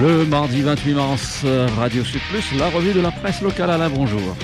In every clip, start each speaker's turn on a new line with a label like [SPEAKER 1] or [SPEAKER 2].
[SPEAKER 1] Le mardi 28 mars, Radio Sud Plus, la revue de la presse locale. à la bonjour.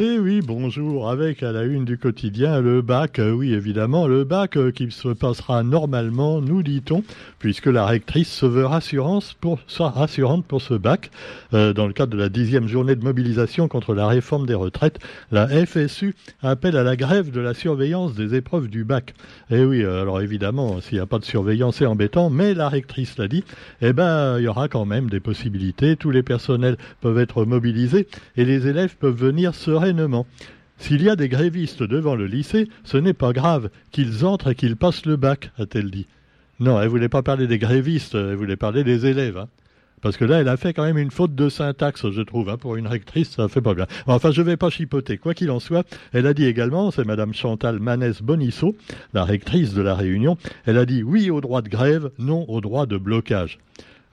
[SPEAKER 2] Eh oui, bonjour. Avec à la une du quotidien le bac, euh, oui évidemment, le bac euh, qui se passera normalement, nous dit-on, puisque la rectrice se veut rassurante pour, rassurante pour ce bac. Euh, dans le cadre de la dixième journée de mobilisation contre la réforme des retraites, la FSU appelle à la grève de la surveillance des épreuves du bac. Eh oui, alors évidemment, s'il n'y a pas de surveillance, c'est embêtant, mais la rectrice l'a dit, eh ben, il y aura quand même des possibilités. Tous les personnels peuvent être mobilisés et les élèves peuvent venir se s'il y a des grévistes devant le lycée, ce n'est pas grave qu'ils entrent et qu'ils passent le bac, a-t-elle dit. Non, elle voulait pas parler des grévistes, elle voulait parler des élèves. Hein. Parce que là, elle a fait quand même une faute de syntaxe, je trouve. Hein. Pour une rectrice, ça fait pas bien. Enfin, je ne vais pas chipoter. Quoi qu'il en soit, elle a dit également, c'est Madame Chantal Manès Bonisso, la rectrice de la Réunion, elle a dit oui au droit de grève, non au droit de blocage.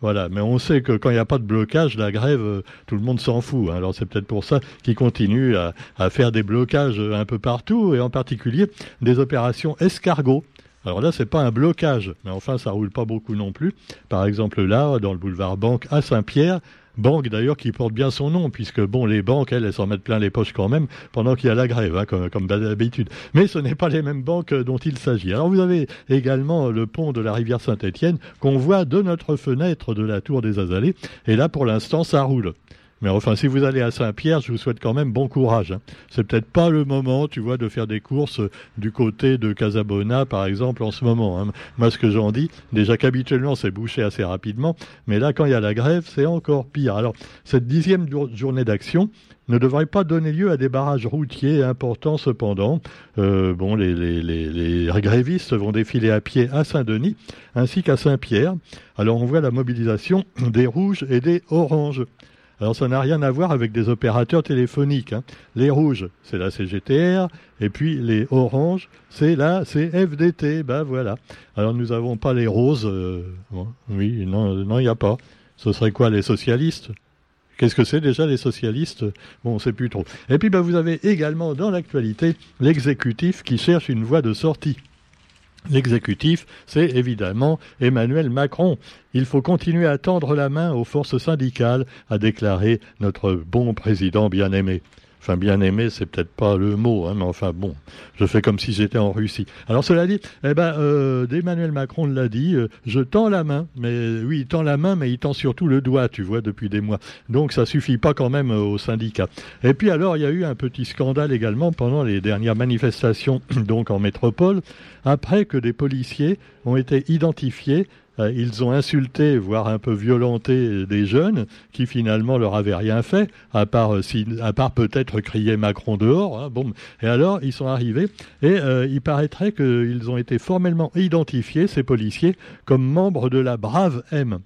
[SPEAKER 2] Voilà, mais on sait que quand il n'y a pas de blocage, la grève, euh, tout le monde s'en fout. Hein. Alors c'est peut-être pour ça qu'ils continuent à, faire des blocages un peu partout, et en particulier des opérations escargot. Alors là, c'est pas un blocage, mais enfin, ça roule pas beaucoup non plus. Par exemple, là, dans le boulevard Banque à Saint-Pierre, Banque d'ailleurs qui porte bien son nom, puisque bon, les banques, elles, elles s'en mettent plein les poches quand même, pendant qu'il y a la grève, hein, comme, d'habitude. Mais ce n'est pas les mêmes banques dont il s'agit. Alors vous avez également le pont de la rivière Saint-Étienne qu'on voit de notre fenêtre de la tour des Azalées, et là pour l'instant ça roule. Mais enfin, si vous allez à Saint-Pierre, je vous souhaite quand même bon courage. Hein. C'est peut-être pas le moment, tu vois, de faire des courses du côté de Casabona, par exemple, en ce moment. Hein. Moi, ce que j'en dis, déjà qu'habituellement, c'est bouché assez rapidement, mais là, quand il y a la grève, c'est encore pire. Alors, cette dixième journée d'action, ne devrait pas donner lieu à des barrages routiers importants cependant. Euh, bon, les, grévistes vont défiler à pied à Saint-Denis ainsi qu'à Saint-Pierre. Alors on voit la mobilisation des rouges et des oranges. Alors ça n'a rien à voir avec des opérateurs téléphoniques. Hein. Les rouges, c'est la CGTR, et puis les oranges, c'est la CFDT. Ben voilà. Alors nous n'avons pas les roses. Euh, oui, non, non, il n'y a pas. Ce serait quoi les socialistes? Qu'est-ce que c'est déjà les socialistes? Bon, on ne sait plus trop. Et puis ben, vous avez également dans l'actualité l'exécutif qui cherche une voie de sortie. L'exécutif, c'est évidemment Emmanuel Macron. Il faut continuer à tendre la main aux forces syndicales, a déclaré notre bon président bien-aimé. Enfin, bien aimé, c'est peut-être pas le mot, hein, mais enfin bon, je fais comme si j'étais en Russie. Alors cela dit, eh ben, euh, Emmanuel Macron l'a dit, euh, je tends la main, mais oui, il tend la main, mais il tend surtout le doigt, tu vois, depuis des mois. Donc ça suffit pas quand même euh, aux syndicats. Et puis alors, il y a eu un petit scandale également pendant les dernières manifestations, donc en métropole, après que des policiers ont été identifiés ils ont insulté, voire un peu violenté des jeunes qui finalement leur avaient rien fait, à part, euh, peut-être crier Macron dehors. Hein. Et alors, ils sont arrivés et euh, il paraîtrait qu'ils ont été formellement identifiés, ces policiers, comme membres de la Brave M.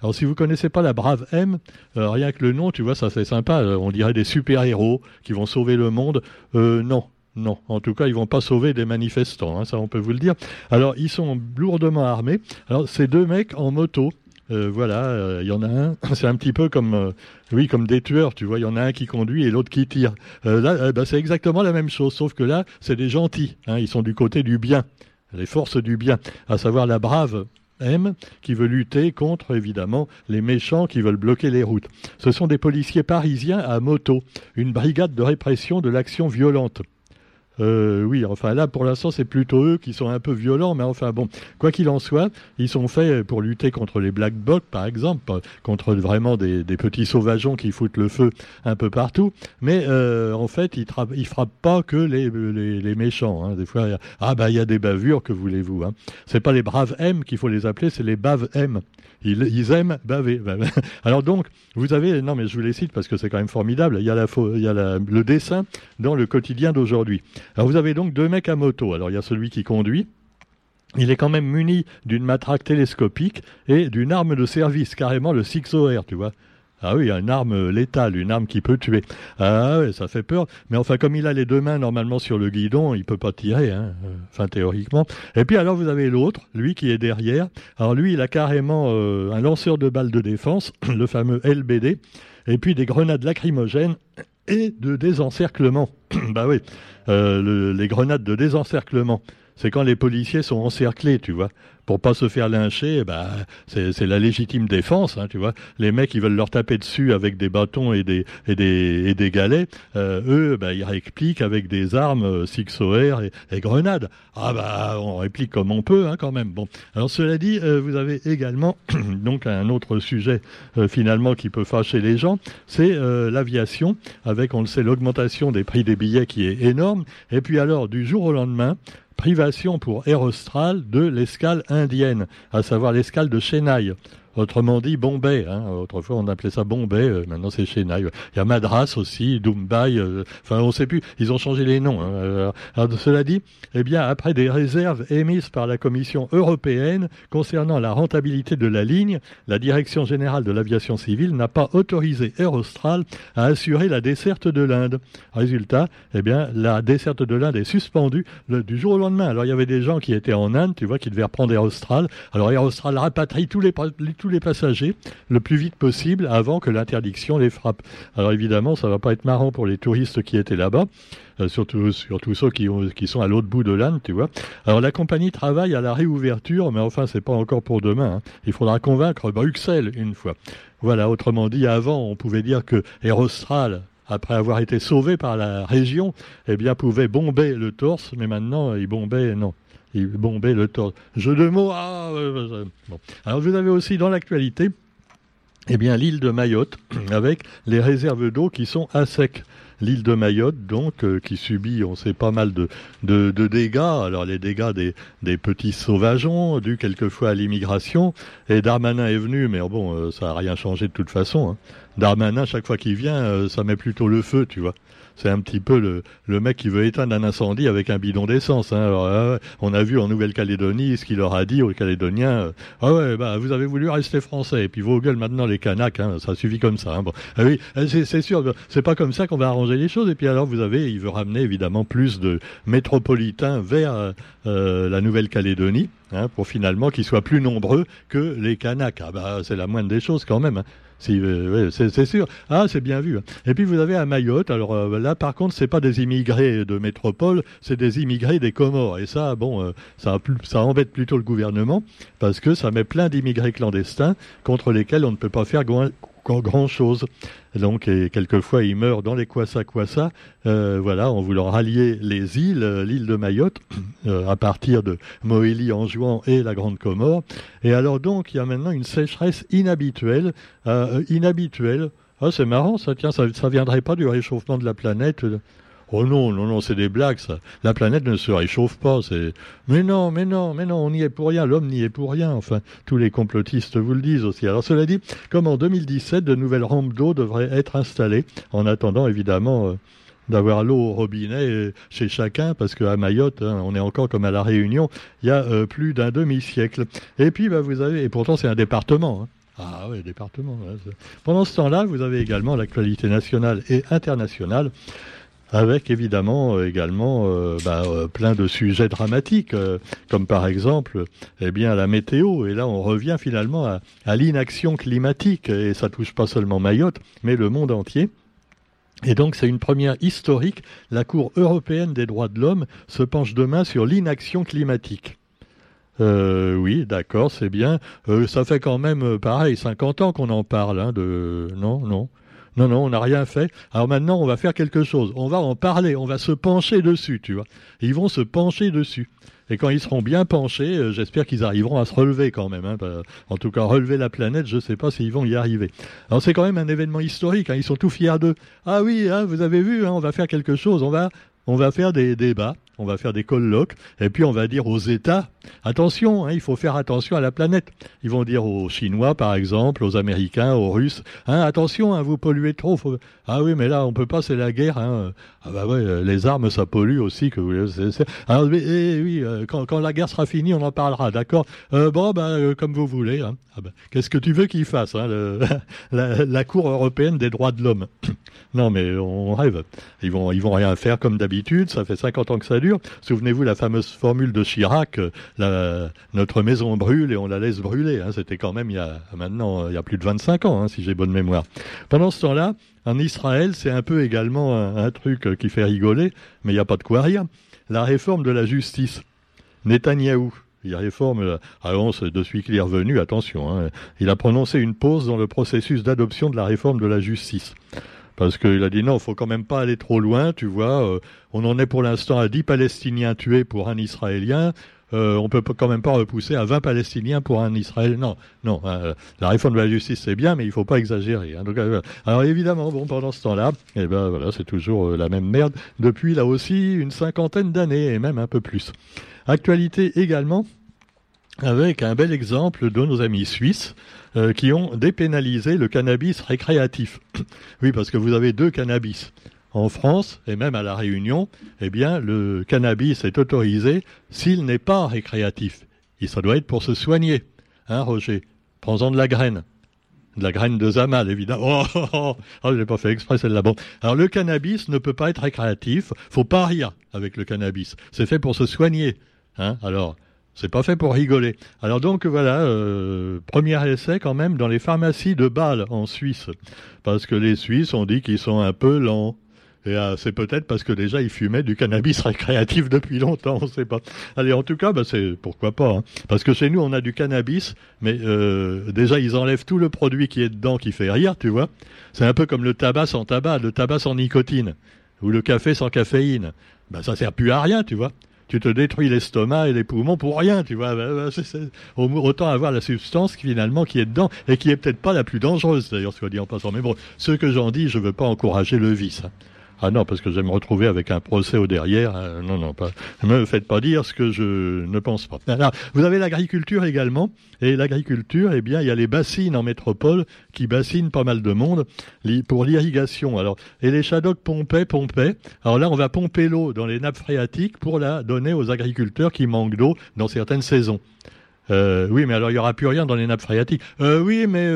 [SPEAKER 2] Alors si vous connaissez pas la Brave M, rien que le nom, tu vois, ça c'est sympa. on dirait des super-héros qui vont sauver le monde. non, non, en tout cas, ils vont pas sauver des manifestants, hein, ça on peut vous le dire. Alors, ils sont lourdement armés. Alors, ces deux mecs en moto, euh, voilà, euh, il y en a un, c'est un petit peu comme, euh, oui, comme des tueurs, tu vois, il y en a un qui conduit et l'autre qui tire. là, bah, c'est exactement la même chose, sauf que là, c'est des gentils, hein, ils sont du côté du bien, les forces du bien, à savoir la brave M qui veut lutter contre, évidemment, les méchants qui veulent bloquer les routes. Ce sont des policiers parisiens à moto, une brigade de répression de l'action violente. Euh, oui, enfin là pour l'instant c'est plutôt eux qui sont un peu violents, mais enfin bon, quoi qu'il en soit, ils sont faits pour lutter contre les black blocs par exemple, contre vraiment des, petits sauvageons qui foutent le feu un peu partout, mais euh, en fait ils, frappent pas que les, les, méchants. Hein. Des fois, ah bah il y a des bavures, que voulez-vous hein. C'est pas les braves M qu'il faut les appeler, c'est les baves M. Ils, aiment baver. Alors donc, vous avez, non mais je vous les cite parce que c'est quand même formidable, il y a, la, il y a le dessin dans le quotidien d'aujourd'hui. Alors vous avez donc deux mecs à moto. Alors il y a celui qui conduit, il est quand même muni d'une matraque télescopique et d'une arme de service, carrément le 6OR, tu vois. Ah oui, une arme létale, une arme qui peut tuer. Ah oui, ça fait peur. Mais enfin, comme il a les deux mains normalement sur le guidon, il peut pas tirer, hein, euh, enfin théoriquement. Et puis alors vous avez l'autre, lui qui est derrière. Alors lui, il a carrément euh, un lanceur de balles de défense, le fameux LBD, et puis des grenades lacrymogènes et de désencerclement. bah oui, euh, les grenades de désencerclement c'est quand les policiers sont encerclés, tu vois pour pas se faire lyncher, bah, c'est la légitime défense, hein, tu vois. Les mecs, ils veulent leur taper dessus avec des bâtons et des et des et des galets. Euh, eux, bah, ils répliquent avec des armes euh, Six OR et, et, grenades. Ah bah, on réplique comme on peut, hein, quand même. Bon, alors cela dit, euh, vous avez également donc un autre sujet finalement qui peut fâcher les gens, c'est l'aviation, avec on le sait l'augmentation des prix des billets qui est énorme. Et puis alors, du jour au lendemain, privation pour Air Austral de l'escale indienne, à savoir l'escale de Chennai. Autrement dit, Bombay. Hein. Autrefois, on appelait ça Bombay. Euh, maintenant, c'est Chennai. Il y a Madras aussi, Mumbai. Euh, enfin, on ne sait plus. Ils ont changé les noms. Hein. Alors, cela dit, eh bien, après des réserves émises par la Commission européenne concernant la rentabilité de la ligne, la Direction générale de l'aviation civile n'a pas autorisé Air Austral à assurer la desserte de l'Inde. Résultat, eh bien, la desserte de l'Inde est suspendue du jour au lendemain. Alors, il y avait des gens qui étaient en Inde, tu vois, qui devaient reprendre Air. Alors, Air Austral rapatrie tous les, tous les passagers le plus vite possible avant que l'interdiction les frappe. Alors évidemment, ça va pas être marrant pour les touristes qui étaient là-bas. Euh, surtout, surtout ceux qui, qui sont à l'autre bout de l'Inde, tu vois. Alors la compagnie travaille à la réouverture, mais enfin c'est pas encore pour demain. Hein. Il faudra convaincre Bruxelles une fois. Voilà, autrement dit, avant on pouvait dire que Air Austral après avoir été sauvé par la région, eh bien pouvait bomber le torse, mais maintenant il bombait non il bombait le. Jeu de mots. Ah. Alors vous avez aussi dans l'actualité, eh bien l'île de Mayotte avec les réserves d'eau qui sont à sec. L'île de Mayotte, donc, euh, qui subit, on sait, pas mal de, dégâts. Alors, les dégâts des, petits sauvageons, dus quelquefois à l'immigration. Et Darmanin est venu, mais bon, euh, ça n'a rien changé de toute façon. Hein. Darmanin, chaque fois qu'il vient, euh, ça met plutôt le feu, tu vois c'est un petit peu le, le mec qui veut éteindre un incendie avec un bidon d'essence. Hein. Euh, on a vu en Nouvelle-Calédonie ce qu'il leur a dit aux Calédoniens. Euh, ah ouais, bah vous avez voulu rester français et puis vos gueules maintenant les Kanaks, hein, ça suffit comme ça. Hein. Bon. Ah oui, euh, c'est sûr, c'est pas comme ça qu'on va arranger les choses. Et puis alors vous avez, il veut ramener évidemment plus de métropolitains vers la Nouvelle-Calédonie. Hein, pour finalement qu'ils soient plus nombreux que les Kanaks. Ah bah c'est la moindre des choses quand même. Hein. Euh, c'est sûr. Ah, c'est bien vu. Hein. Et puis vous avez à Mayotte. Alors euh, là, par contre, c'est pas des immigrés de métropole, c'est des immigrés des Comores. Et ça, bon, euh, ça, ça embête plutôt le gouvernement parce que ça met plein d'immigrés clandestins contre lesquels on ne peut pas faire grand chose. Donc, et quelquefois, ils meurent dans les Kwassa Kwassa, euh, voilà, en voulant rallier les îles, euh, l'île de Mayotte, euh, à partir de Moélie en juin et la Grande Comore. Et alors, donc, il y a maintenant une sécheresse inhabituelle, inhabituelle. Ah, c'est marrant, ça, tiens, ça, ça viendrait pas du réchauffement de la planète. Oh non, non, non, c'est des blagues, ça. La planète ne se réchauffe pas. Mais non, mais non, mais non, on n'y est pour rien. L'homme n'y est pour rien. Enfin, tous les complotistes vous le disent aussi. Alors, cela dit, comme en 2017, de nouvelles rampes d'eau devraient être installées, en attendant, évidemment. Euh, d'avoir l'eau au robinet euh, chez chacun, parce qu'à Mayotte, hein, on est encore comme à la Réunion, il y a euh, plus d'un demi-siècle. Et puis, bah, vous avez, et pourtant c'est un département. Hein. Ah oui, département. Pendant ce temps-là, vous avez également l'actualité nationale et internationale avec évidemment euh, également euh, bah, euh, plein de sujets dramatiques, comme par exemple eh bien la météo. Et là, on revient finalement à, l'inaction climatique, et ça touche pas seulement Mayotte, mais le monde entier. Et donc c'est une première historique. La Cour européenne des droits de l'homme se penche demain sur l'inaction climatique. Oui, d'accord, c'est bien. ça fait quand même, pareil, 50 ans qu'on en parle. Hein, de non, non. Non, non, on n'a rien fait. Alors maintenant, on va faire quelque chose. On va en parler, on va se pencher dessus, tu vois. ils vont se pencher dessus. Et quand ils seront bien penchés, euh, j'espère qu'ils arriveront à se relever quand même. Hein, en tout cas, relever la planète, je ne sais pas s'ils vont y arriver. Alors c'est quand même un événement historique. Hein, ils sont tout fiers d'eux. Ah oui, hein, vous avez vu, on va faire quelque chose. On va, on va faire des débats on va faire des colloques, et puis on va dire aux États, attention, hein, il faut faire attention à la planète. Ils vont dire aux Chinois, par exemple, aux Américains, aux Russes, hein, attention, hein, vous polluez trop. Ah oui, mais là, on peut pas, c'est la guerre. Ah bah ouais, les armes, ça pollue aussi. Alors, eh oui, euh, quand, la guerre sera finie, on en parlera, d'accord euh, Bon, bah, euh, comme vous voulez. Ah bah, Qu'est-ce que tu veux qu'ils fassent la, Cour européenne des droits de l'homme? Non, mais on rêve. Ils vont, vont rien faire comme d'habitude. Ça fait 50 ans que ça Souvenez-vous la fameuse formule de Chirac, euh, notre maison brûle et on la laisse brûler. Hein. C'était quand même il y a maintenant il y a plus de 25 ans, hein, si j'ai bonne mémoire. Pendant ce temps-là, en Israël, c'est un peu également un, truc qui fait rigoler, mais il n'y a pas de quoi rire. La réforme de la justice. Netanyahou. Il réforme, alors depuis qu'il est revenu, attention, hein, il a prononcé une pause dans le processus d'adoption de la réforme de la justice. Parce qu'il a dit non, faut quand même pas aller trop loin, tu vois. Euh, on en est pour l'instant à 10 Palestiniens tués pour un Israélien. Euh, on peut quand même pas repousser à 20 Palestiniens pour un Israël. Non, non. Euh, la réforme de la justice c'est bien, mais il faut pas exagérer. Hein. Donc, euh, alors évidemment, bon, pendant ce temps-là, eh ben voilà, c'est toujours la même merde depuis là aussi une cinquantaine d'années et même un peu plus. Actualité également avec un bel exemple de nos amis suisses qui ont dépénalisé le cannabis récréatif. oui, parce que vous avez deux cannabis en France et même à La Réunion, eh bien, le cannabis est autorisé s'il n'est pas récréatif. Et ça doit être pour se soigner. Hein, Roger? Prends-en de la graine. De la graine de zamal, évidemment. Oh, oh, oh, oh pas fait exprès celle-là. Bon. Alors, le cannabis ne peut pas être récréatif. Faut pas rire avec le cannabis. C'est fait pour se soigner. Hein Alors, c'est pas fait pour rigoler. Alors donc voilà, euh, premier essai quand même dans les pharmacies de Bâle en Suisse, parce que les Suisses ont dit qu'ils sont un peu lents. Et euh, c'est peut-être parce que déjà ils fumaient du cannabis récréatif depuis longtemps, on ne sait pas. Allez, en tout cas, bah, pourquoi pas. Hein. Parce que chez nous, on a du cannabis, mais euh, déjà ils enlèvent tout le produit qui est dedans qui fait rire, tu vois. C'est un peu comme le tabac sans tabac, le tabac sans nicotine, ou le café sans caféine. Bah, ça sert plus à rien, tu vois tu te détruis l'estomac et les poumons pour rien, tu vois. Bah, bah, autant avoir la substance finalement qui est dedans et qui est peut-être pas la plus dangereuse d'ailleurs, soit dit en passant. Mais bon, ce que j'en dis, je veux pas encourager le vice. Hein. Ah non, parce que je vais me retrouver avec un procès au derrière. Euh, non, non. Ne me faites pas dire ce que je ne pense pas. Vous avez l'agriculture également. Et l'agriculture, eh bien, il y a les bassines en métropole qui bassinent pas mal de monde pour l'irrigation. Alors, et les Shadocks pompaient, pompaient. Alors là, on va pomper l'eau dans les nappes phréatiques pour la donner aux agriculteurs qui manquent d'eau dans certaines saisons. Euh, oui, mais alors il n'y aura plus rien dans les nappes phréatiques. Euh, oui, mais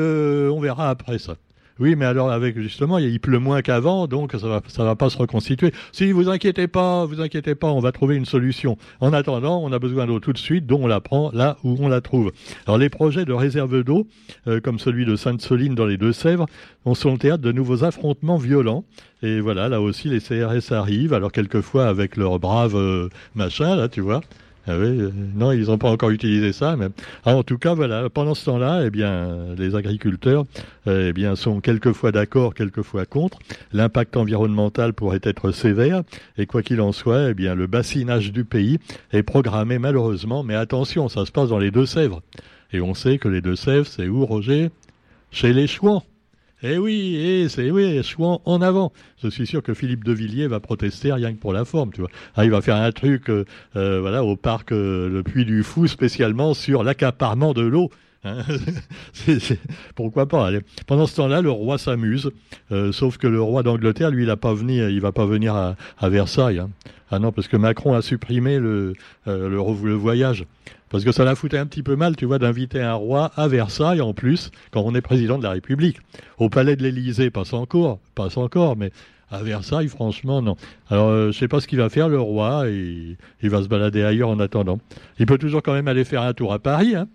[SPEAKER 2] on verra après ça. Oui, mais alors avec justement, il pleut moins qu'avant, donc ça va, va pas se reconstituer. Si vous inquiétez pas, vous inquiétez pas, on va trouver une solution. En attendant, on a besoin d'eau tout de suite, donc on la prend là où on la trouve. Alors les projets de réserve d'eau, euh, comme celui de Sainte-Soline dans les Deux-Sèvres, sont le théâtre de nouveaux affrontements violents. Et voilà, là aussi les CRS arrivent, alors quelquefois avec leur brave euh, machin, là, tu vois. Ah euh, non, ils n'ont pas encore utilisé ça. Mais ah, en tout cas, voilà. Pendant ce temps-là, eh bien, les agriculteurs, eh bien, sont quelquefois d'accord, quelquefois contre. L'impact environnemental pourrait être sévère, et quoi qu'il en soit, eh bien, le bassinage du pays est programmé malheureusement. Mais attention, ça se passe dans les Deux-Sèvres, et on sait que les Deux-Sèvres, c'est où, Roger? Chez les Chouans. Eh oui, eh, c'est oui, Chouan en avant. Je suis sûr que Philippe de Villiers va protester rien que pour la forme, tu vois. Ah, il va faire un truc, euh, euh, voilà, au parc euh, le Puy du Fou, spécialement sur l'accaparement de l'eau. Hein. pourquoi pas. Pendant ce temps-là, le roi s'amuse, sauf que le roi d'Angleterre, lui, il a pas venu, il va pas venir à, Versailles. Hein. Ah non, parce que Macron a supprimé le, le, le voyage. Parce que ça la foutait un petit peu mal, tu vois, d'inviter un roi à Versailles en plus, quand on est président de la République. Au palais de l'Élysée, passe encore, passe encore, mais à Versailles, franchement, non. Alors, euh, je sais pas ce qu'il va faire, le roi, et il va se balader ailleurs en attendant. Il peut toujours quand même aller faire un tour à Paris, hein.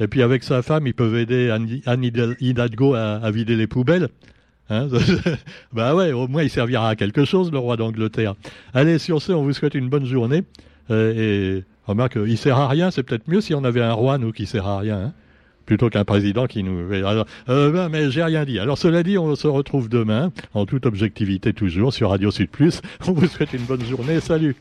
[SPEAKER 2] Et puis avec sa femme, ils peuvent aider Anne Hidalgo à, vider les poubelles. Hein bah ouais, au moins il servira à quelque chose, le roi d'Angleterre. Allez, sur ce, on vous souhaite une bonne journée. Euh, et Remarque, il sert à rien, c'est peut-être mieux si on avait un roi, nous, qui sert à rien, hein, plutôt qu'un président qui nous... Euh, ben, mais j'ai rien dit. Alors, cela dit, on se retrouve demain, en toute objectivité toujours, sur Radio Sud. On vous souhaite une bonne journée. Salut